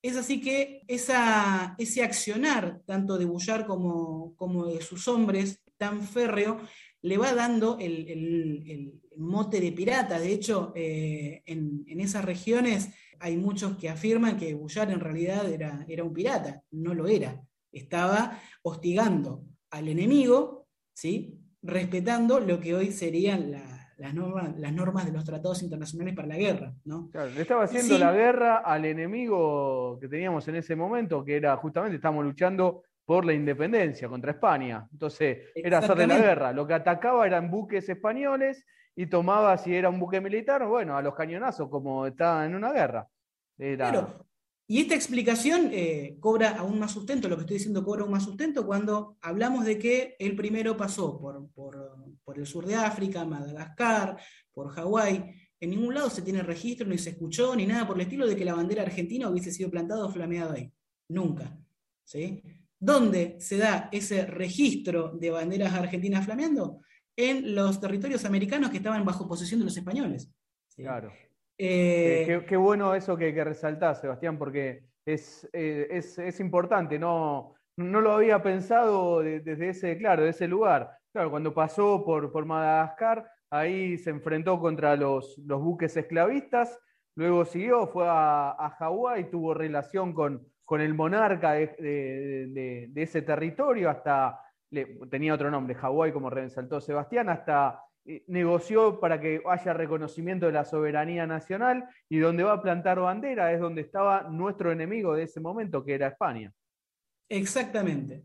Es así que esa, ese accionar, tanto de Bullar como, como de sus hombres, tan férreo, le va dando el, mote de pirata. De hecho, eh, en, esas regiones hay muchos que afirman que Bullar en realidad era, era un pirata. No lo era. Estaba hostigando al enemigo, ¿sí? respetando lo que hoy serían las, normas, las normas de los tratados internacionales para la guerra. ¿no? le estaba haciendo la guerra al enemigo que teníamos en ese momento, que era justamente, estábamos luchando por la independencia contra España. Entonces, era hacerle la guerra. Lo que atacaba eran buques españoles y tomaba, si era un buque militar, bueno, a los cañonazos, como estaba en una guerra. Claro. Y esta explicación eh, cobra aún más sustento, lo que estoy diciendo cobra aún más sustento cuando hablamos de que el primero pasó por, por el sur de África, Madagascar, por Hawái. En ningún lado se tiene registro, ni se escuchó, ni nada por el estilo de que la bandera argentina hubiese sido plantada o flameada ahí. Nunca. ¿sí? ¿Dónde se da ese registro de banderas argentinas flameando? En los territorios americanos que estaban bajo posesión de los españoles. Claro. Eh, qué, bueno eso que, que resaltás, Sebastián, porque es, eh, es, importante, no, no lo había pensado desde ese, claro, de ese lugar. Claro, cuando pasó por, por Madagascar, ahí se enfrentó contra los, los buques esclavistas, luego siguió, fue a, a Hawái, tuvo relación con, con el monarca de, ese territorio, hasta, tenía otro nombre, Hawái, como resaltó Sebastián, hasta eh, negoció para que haya reconocimiento de la soberanía nacional y donde va a plantar bandera es donde estaba nuestro enemigo de ese momento, que era España. Exactamente.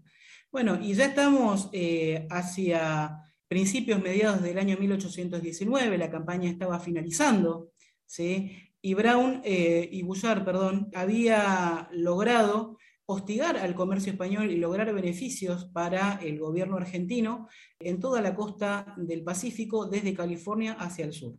Bueno, y ya estamos eh, hacia principios, mediados del año 1819, la campaña estaba finalizando, ¿sí? Y Brown eh, y Bullard, perdón, había logrado hostigar al comercio español y lograr beneficios para el gobierno argentino en toda la costa del Pacífico, desde California hacia el sur.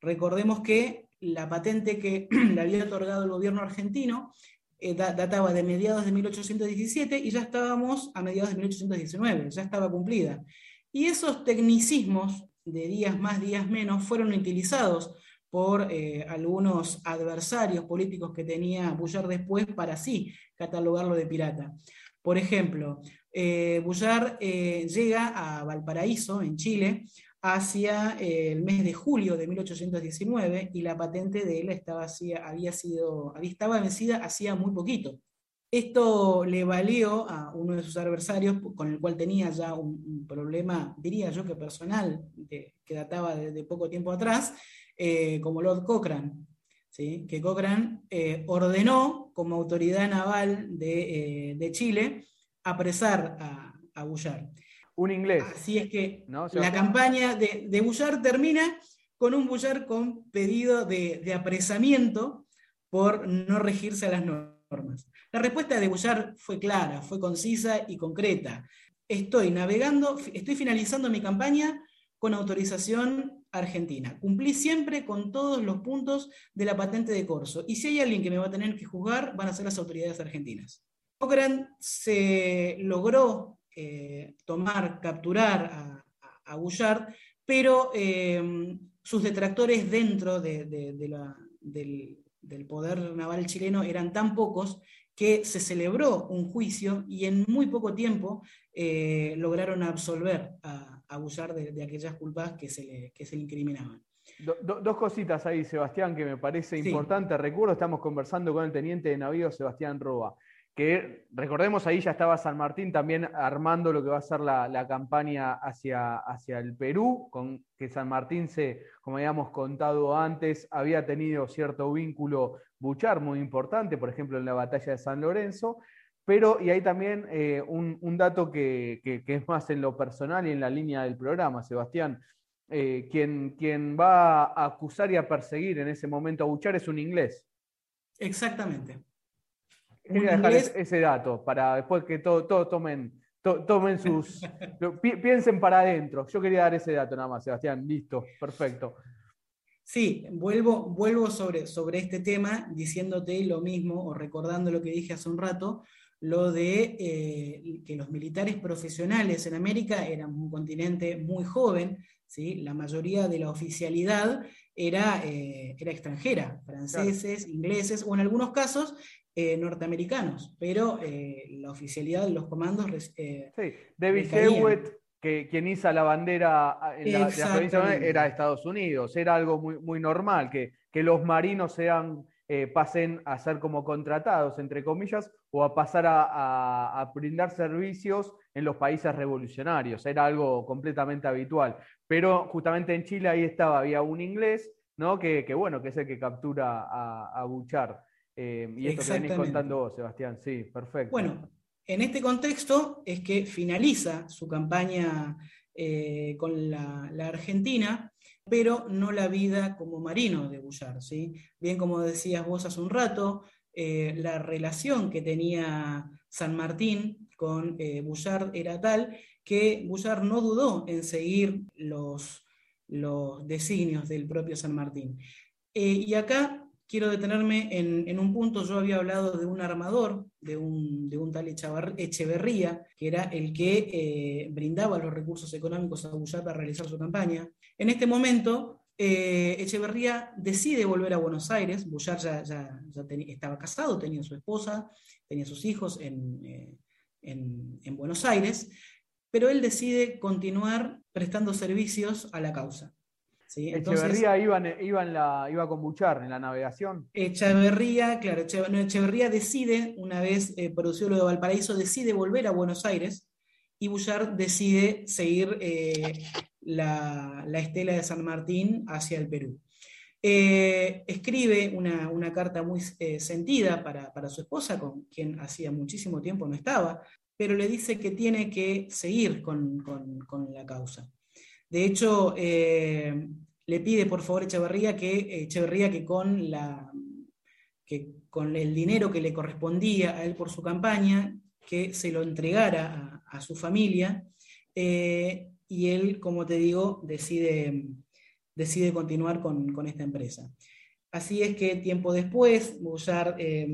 recordemos que la patente que *clears throat* le había otorgado el gobierno argentino eh, databa de mediados de 1817 y ya estábamos a mediados de 1819, ya estaba cumplida. Y esos tecnicismos de días más, días menos, fueron utilizados por eh, algunos adversarios políticos que tenía Bullard después para así catalogarlo de pirata. Por ejemplo, eh, Bullard eh, llega a Valparaíso, en Chile, hacia el mes de julio de 1819 y la patente de él estaba, había sido, estaba vencida hacía muy poquito. Esto le valió a uno de sus adversarios, con el cual tenía ya un, problema, diría yo que personal, que databa de, poco tiempo atrás, eh, como Lord Cochrane, ¿sí? que Cochrane eh, ordenó como autoridad naval de, eh, Chile apresar a, a Bullard. Un inglés. Así es que la campaña de, de Bullard termina con un Bullard con pedido de, apresamiento por no regirse a las normas. La respuesta de Bullard fue clara, fue concisa y concreta. Estoy navegando, estoy finalizando mi campaña con autorización Argentina. Cumplí siempre con todos los puntos de la patente de corso. Y si hay alguien que me va a tener que juzgar, van a ser las autoridades argentinas. Cochrane se logró eh, tomar, capturar a, a, Bullard, pero eh, sus detractores dentro de, del, poder naval chileno eran tan pocos que se celebró un juicio y en muy poco tiempo eh, lograron absolver a, abusar de, aquellas culpas que se le, que se incriminaban. dos cositas ahí, Sebastián, que me parece importante. Recuerdo, estamos conversando con el teniente de navío Sebastián Roba, que recordemos ahí ya estaba San Martín también armando lo que va a ser la, campaña hacia, hacia el Perú, con que San Martín se, como habíamos contado antes, había tenido cierto vínculo Buchar muy importante, por ejemplo en la batalla de San Lorenzo, pero, y hay también eh, un, dato que, es más en lo personal y en la línea del programa, Sebastián. Eh, quien, quien, va a acusar y a perseguir en ese momento a Buchar es un inglés. Exactamente. Quería dejar ese dato para después que todos tomen, tomen sus. *laughs* piensen para adentro. Yo quería dar ese dato nada más, Sebastián. Listo, perfecto. Sí, vuelvo, vuelvo sobre, sobre este tema diciéndote lo mismo o recordando lo que dije hace un rato lo de que los militares profesionales en América eran un continente muy joven, ¿sí? la mayoría de la oficialidad era, era extranjera, franceses, ingleses o en algunos casos norteamericanos, pero la oficialidad de los comandos... sí, David Hewitt que quien hizo la bandera en la, provincia era Estados Unidos. Era algo muy, muy normal, que, que los marinos sean, eh, pasen a ser como contratados, entre comillas, o a pasar a, brindar servicios en los países revolucionarios. Era algo completamente habitual. Pero justamente en Chile ahí estaba, había un inglés, ¿no? Que, bueno, que es el que captura a, a Buchar. Eh, y esto que venís contando vos, Sebastián, sí, perfecto. Bueno, en este contexto es que finaliza su campaña eh, con la, Argentina, pero no la vida como marino de Bullard. Bien como decías vos hace un rato, eh, la relación que tenía San Martín con eh, Bullard era tal que Bullard no dudó en seguir los, los designios del propio San Martín. y acá quiero detenerme en, un punto, yo había hablado de un armador, de un, tal Echeverría, que era el que eh, brindaba los recursos económicos a Bullard para realizar su campaña. En este momento, eh, Echeverría decide volver a Buenos Aires, Bullard ya, estaba casado, tenía su esposa, tenía sus hijos eh, en Buenos Aires, pero él decide continuar prestando servicios a la causa. Echeverría iba, iba con Buchar en la navegación. Echeverría, claro, Echeverría decide, una vez eh, producido lo de Valparaíso, decide volver a Buenos Aires y Buchar decide seguir eh, la, estela de San Martín hacia el Perú. Eh, escribe una, carta muy sentida para, su esposa, con quien hacía muchísimo tiempo no estaba, pero le dice que tiene que seguir con, con la causa. De hecho, eh, le pide por favor Echeverría que, Echeverría que con, la, que con el dinero que le correspondía a él por su campaña, que se lo entregara a, su familia. Eh, y él, como te digo, decide, decide continuar con, esta empresa. Así es que tiempo después, Bullard eh,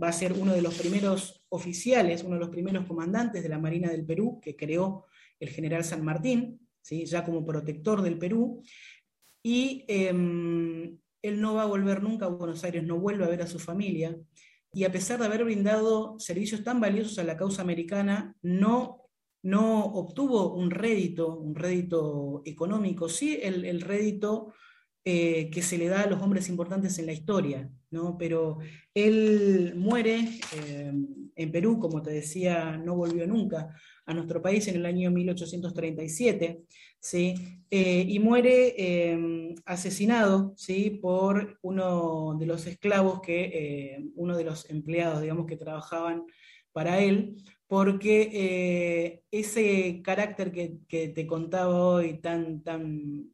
va a ser uno de los primeros oficiales, uno de los primeros comandantes de la Marina del Perú que creó el general San Martín, ya como protector del Perú, y em, él no va a volver nunca a Buenos Aires, no vuelve a ver a su familia, y a pesar de haber brindado servicios tan valiosos a la causa americana, no, no obtuvo un rédito, un rédito económico, sí el, rédito eh, que se le da a los hombres importantes en la historia, ¿no? pero él muere em, en Perú, como te decía, no volvió nunca a nuestro país en el año 1837, ¿sí? Eh, y muere em, asesinado ¿sí? por uno de los esclavos, que, eh, uno de los empleados, digamos, que trabajaban para él, porque eh, ese carácter que, que, te contaba hoy tan, tan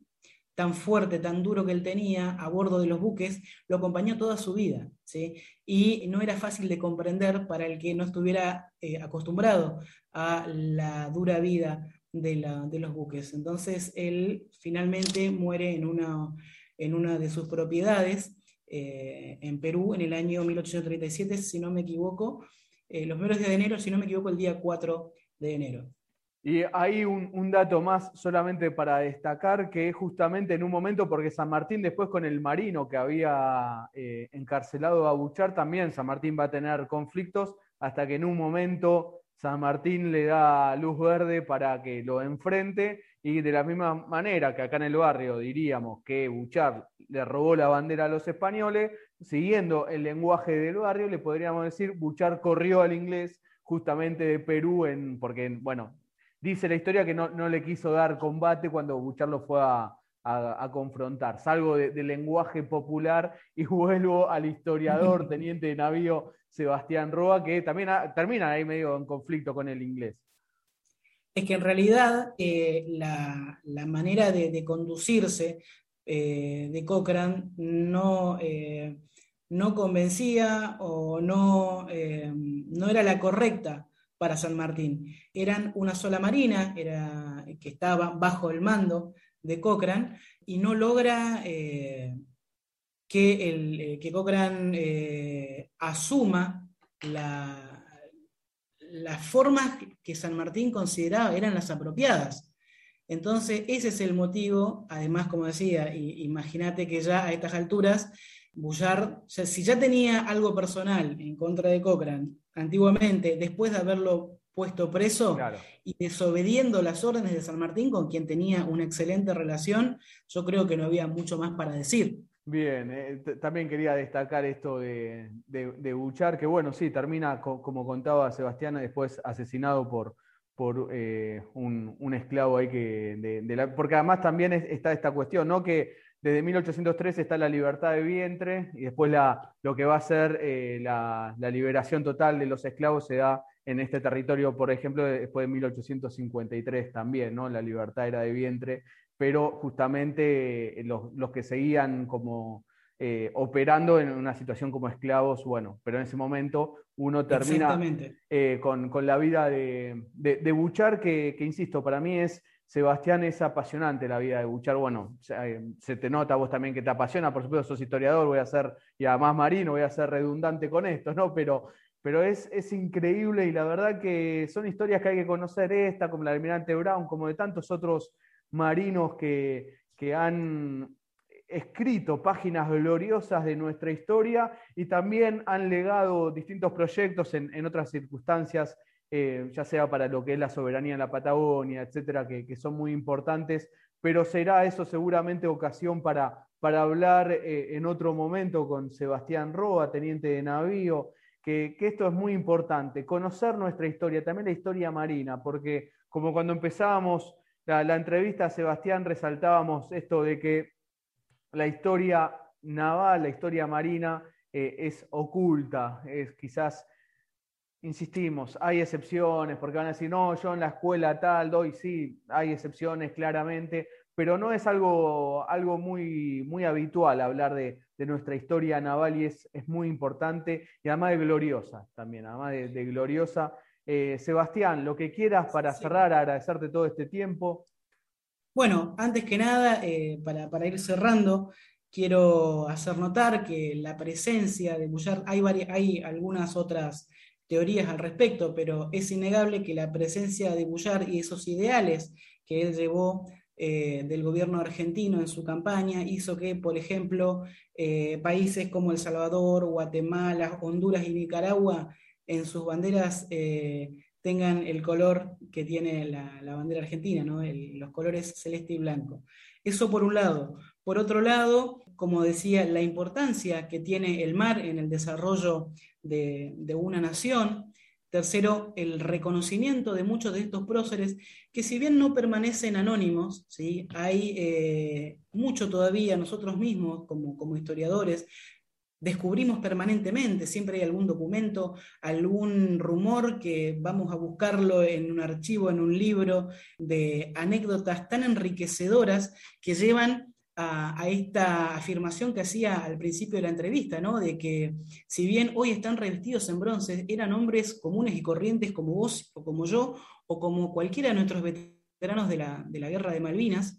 tan fuerte, tan duro que él tenía a bordo de los buques, lo acompañó toda su vida. ¿Sí? Y no era fácil de comprender para el que no estuviera eh, acostumbrado a la dura vida de, los buques. Entonces él finalmente muere en una, en una de sus propiedades eh, en Perú en el año 1837, si no me equivoco, eh, los primeros días de enero, si no me equivoco, el día 4 de enero. Y hay un, dato más solamente para destacar, que justamente en un momento, porque San Martín después con el marino que había eh, encarcelado a Buchar, también San Martín va a tener conflictos, hasta que en un momento San Martín le da luz verde para que lo enfrente, y de la misma manera que acá en el barrio diríamos que Buchar le robó la bandera a los españoles, siguiendo el lenguaje del barrio, le podríamos decir, Buchar corrió al inglés justamente de Perú, en, porque, bueno, dice la historia que no, le quiso dar combate cuando Buchar lo fue a, confrontar. Salgo del lenguaje popular y *laughs* vuelvo al historiador, *laughs* teniente de navío Sebastián Roa, que también termina ahí medio en conflicto con el inglés. Es que en realidad eh, la, manera de, conducirse eh, de Cochrane no, eh, no convencía o no, no era la correcta para San Martín. Eran una sola marina era, que estaba bajo el mando de Cochrane y no logra eh, que, el, eh, que Cochrane eh, asuma la, las formas que San Martín consideraba eran las apropiadas. Entonces, ese es el motivo, además, como decía, imagínate que ya a estas alturas, Bullard, si ya tenía algo personal en contra de Cochrane antiguamente, después de haberlo puesto preso y desobediendo las órdenes de San Martín, con quien tenía una excelente relación, yo creo que no había mucho más para decir. Bien, eh, también quería destacar esto de, de, Buchar, que bueno, sí, termina, como contaba Sebastián, después asesinado por, por eh, un, esclavo ahí que... De, porque además también está esta cuestión, ¿no? Que desde 1803 está la libertad de vientre y después la, lo que va a ser eh, la, la, liberación total de los esclavos se da en este territorio, por ejemplo, después de 1853 también, ¿no? La libertad era de vientre pero justamente eh, los, que seguían como eh, operando en una situación como esclavos, bueno, pero en ese momento uno termina eh, con, la vida de, de, Buchar, que, insisto, para mí es, Sebastián, es apasionante la vida de Buchar. Bueno, se te nota vos también que te apasiona, por supuesto, sos historiador, voy a ser, y además marino, voy a ser redundante con esto, ¿no? Pero, pero es, es increíble y la verdad que son historias que hay que conocer, esta, como la del almirante Brown, como de tantos otros marinos que, han escrito páginas gloriosas de nuestra historia y también han legado distintos proyectos en, otras circunstancias, eh, ya sea para lo que es la soberanía en la Patagonia, etcétera, que, son muy importantes, pero será eso seguramente ocasión para, para hablar eh, en otro momento con Sebastián Roa, teniente de navío, que, que esto es muy importante, conocer nuestra historia, también la historia marina, porque como cuando empezábamos la, entrevista a Sebastián resaltábamos esto de que la historia naval, la historia marina eh, es oculta, es quizás, insistimos, hay excepciones, porque van a decir, no, yo en la escuela tal doy, sí, hay excepciones claramente, pero no es algo, algo muy, muy habitual hablar de, nuestra historia naval y es, es, muy importante y además de gloriosa también, además de gloriosa eh, Sebastián, lo que quieras para cerrar, agradecerte todo este tiempo. Bueno, antes que nada, eh, para, ir cerrando, quiero hacer notar que la presencia de Bullard, hay, hay algunas otras teorías al respecto, pero es innegable que la presencia de Bullard y esos ideales que él llevó eh, del gobierno argentino en su campaña hizo que, por ejemplo, países como El Salvador, Guatemala, Honduras y Nicaragua en sus banderas eh, tengan el color que tiene la, bandera argentina, los colores celeste y blanco. Eso por un lado. Por otro lado, como decía, la importancia que tiene el mar en el desarrollo de, una nación. Tercero, el reconocimiento de muchos de estos próceres que si bien no permanecen anónimos, ¿sí? hay eh, mucho todavía nosotros mismos como, como historiadores descubrimos permanentemente, siempre hay algún documento, algún rumor que vamos a buscarlo en un archivo, en un libro, de anécdotas tan enriquecedoras que llevan a, esta afirmación que hacía al principio de la entrevista, ¿no? de que si bien hoy están revestidos en bronce, eran hombres comunes y corrientes como vos o como yo, o como cualquiera de nuestros veteranos de la, guerra de Malvinas,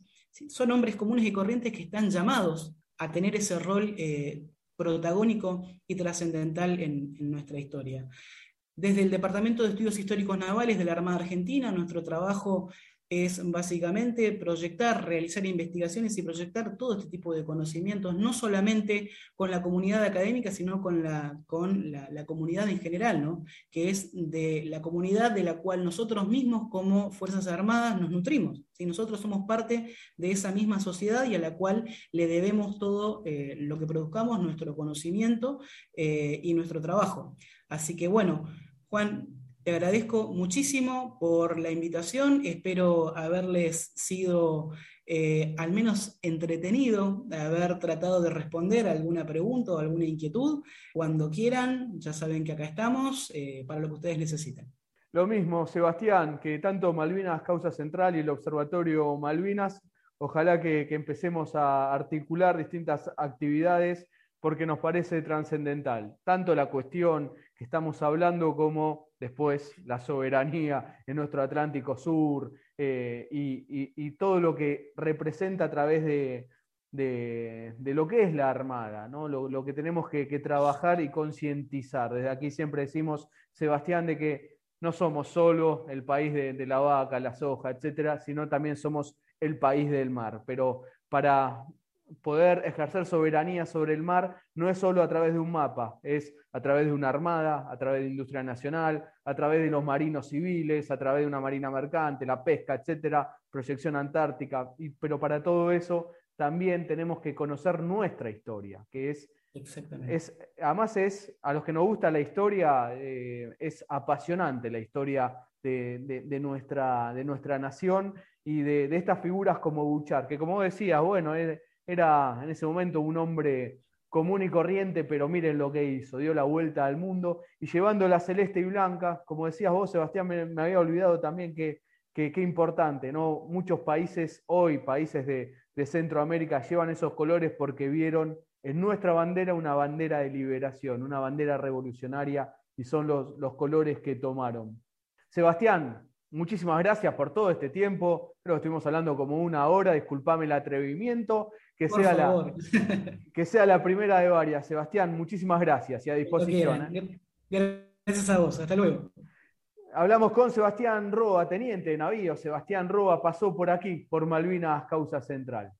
son hombres comunes y corrientes que están llamados a tener ese rol eh, protagónico y trascendental en, nuestra historia. Desde el Departamento de Estudios Históricos Navales de la Armada Argentina, nuestro trabajo es básicamente proyectar, realizar investigaciones y proyectar todo este tipo de conocimientos, no solamente con la comunidad académica, sino con la, con la, comunidad en general, ¿no? que es de la comunidad de la cual nosotros mismos como Fuerzas Armadas nos nutrimos. si Nosotros somos parte de esa misma sociedad y a la cual le debemos todo eh, lo que produzcamos, nuestro conocimiento eh, y nuestro trabajo. Así que bueno, Juan, te agradezco muchísimo por la invitación, espero haberles sido eh, al menos entretenido, haber tratado de responder alguna pregunta o alguna inquietud. Cuando quieran, ya saben que acá estamos eh, para lo que ustedes necesiten. Lo mismo, Sebastián, que tanto Malvinas Causa Central y el Observatorio Malvinas, ojalá que empecemos a articular distintas actividades porque nos parece trascendental, tanto la cuestión que estamos hablando como después la soberanía en nuestro Atlántico Sur eh, y, todo lo que representa a través de, lo que es la Armada, ¿no? lo, que tenemos que, trabajar y concientizar. Desde aquí siempre decimos, Sebastián, de que no somos solo el país de, la vaca, la soja, etcétera, sino también somos el país del mar. Pero para poder ejercer soberanía sobre el mar no es solo a través de un mapa, es a través de una armada, a través de industria nacional, a través de los marinos civiles, a través de una marina mercante, la pesca, etcétera, proyección antártica. pero para todo eso también tenemos que conocer nuestra historia, que es es, además es, a los que nos gusta la historia, eh, es apasionante la historia de, nuestra, de nuestra nación y de, estas figuras como Buchar, que como decías, bueno, era en ese momento un hombre común y corriente, pero miren lo que hizo, dio la vuelta al mundo y llevando la celeste y blanca, como decías vos, Sebastián, me, había olvidado también que, qué importante, ¿no? Muchos países hoy, países de, de Centroamérica, llevan esos colores porque vieron en nuestra bandera una bandera de liberación, una bandera revolucionaria y son los, los colores que tomaron. Sebastián, muchísimas gracias por todo este tiempo. Creo que estuvimos hablando como una hora, disculpame el atrevimiento. Que sea, la, *laughs* que sea la primera de varias. Sebastián, muchísimas gracias y a disposición. ¿eh? Gracias a vos, hasta luego. Hablamos con Sebastián Roa, teniente de navío. Sebastián Roa pasó por aquí, por Malvinas Causa Central.